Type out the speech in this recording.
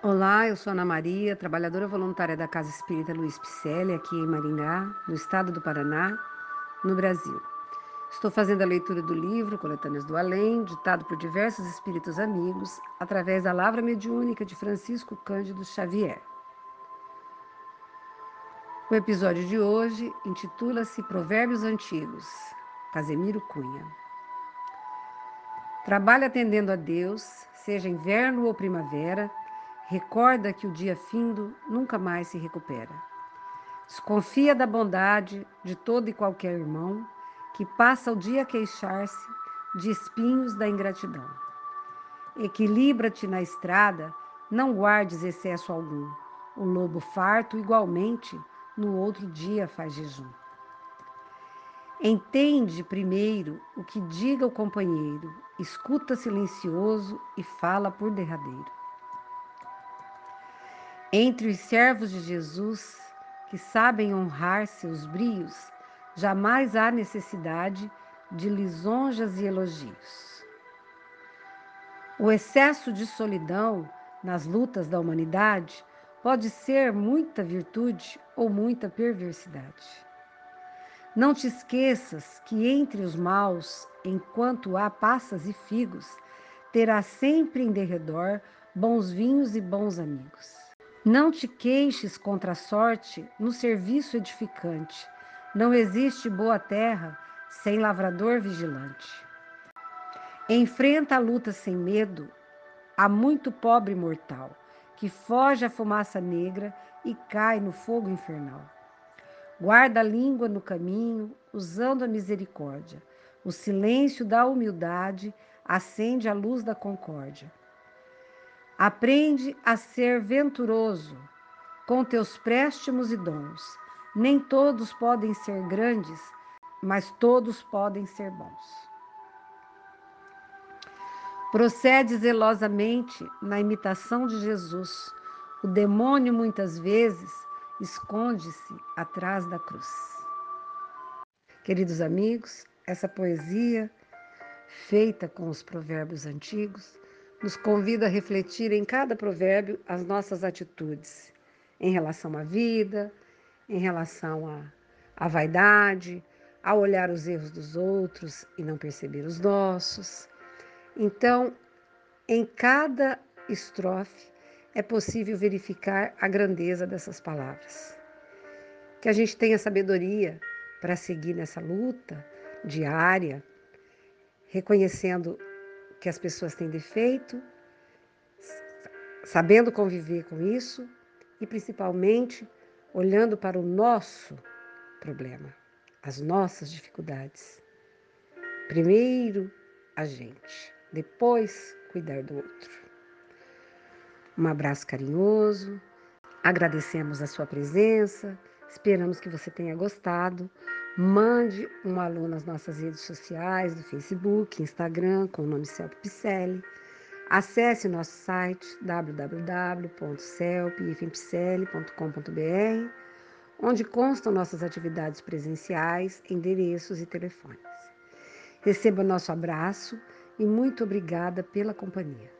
Olá, eu sou Ana Maria, trabalhadora voluntária da Casa Espírita Luiz Picelli, aqui em Maringá, no estado do Paraná, no Brasil. Estou fazendo a leitura do livro Coletâneas do Além, ditado por diversos espíritos amigos, através da Lavra Mediúnica de Francisco Cândido Xavier. O episódio de hoje intitula-se Provérbios Antigos, Casemiro Cunha. Trabalha atendendo a Deus, seja inverno ou primavera, Recorda que o dia findo nunca mais se recupera. Desconfia da bondade de todo e qualquer irmão que passa o dia a queixar-se de espinhos da ingratidão. Equilibra-te na estrada, não guardes excesso algum. O lobo farto, igualmente, no outro dia faz jejum. Entende primeiro o que diga o companheiro, escuta silencioso e fala por derradeiro. Entre os servos de Jesus, que sabem honrar seus brios, jamais há necessidade de lisonjas e elogios. O excesso de solidão nas lutas da humanidade pode ser muita virtude ou muita perversidade. Não te esqueças que entre os maus, enquanto há passas e figos, terá sempre em derredor bons vinhos e bons amigos. Não te queixes contra a sorte no serviço edificante. Não existe boa terra sem lavrador vigilante. Enfrenta a luta sem medo. Há muito pobre mortal que foge à fumaça negra e cai no fogo infernal. Guarda a língua no caminho, usando a misericórdia. O silêncio da humildade acende a luz da concórdia. Aprende a ser venturoso com teus préstimos e dons. Nem todos podem ser grandes, mas todos podem ser bons. Procede zelosamente na imitação de Jesus. O demônio muitas vezes esconde-se atrás da cruz. Queridos amigos, essa poesia feita com os provérbios antigos nos convida a refletir em cada provérbio as nossas atitudes em relação à vida, em relação à, à vaidade, a olhar os erros dos outros e não perceber os nossos. Então, em cada estrofe é possível verificar a grandeza dessas palavras. Que a gente tenha sabedoria para seguir nessa luta diária, reconhecendo que as pessoas têm defeito, sabendo conviver com isso e principalmente olhando para o nosso problema, as nossas dificuldades. Primeiro a gente, depois cuidar do outro. Um abraço carinhoso, agradecemos a sua presença, esperamos que você tenha gostado. Mande um alô nas nossas redes sociais, do Facebook, Instagram, com o nome Celpe Picelli. Acesse nosso site www.celpifempicele.com.br, onde constam nossas atividades presenciais, endereços e telefones. Receba nosso abraço e muito obrigada pela companhia.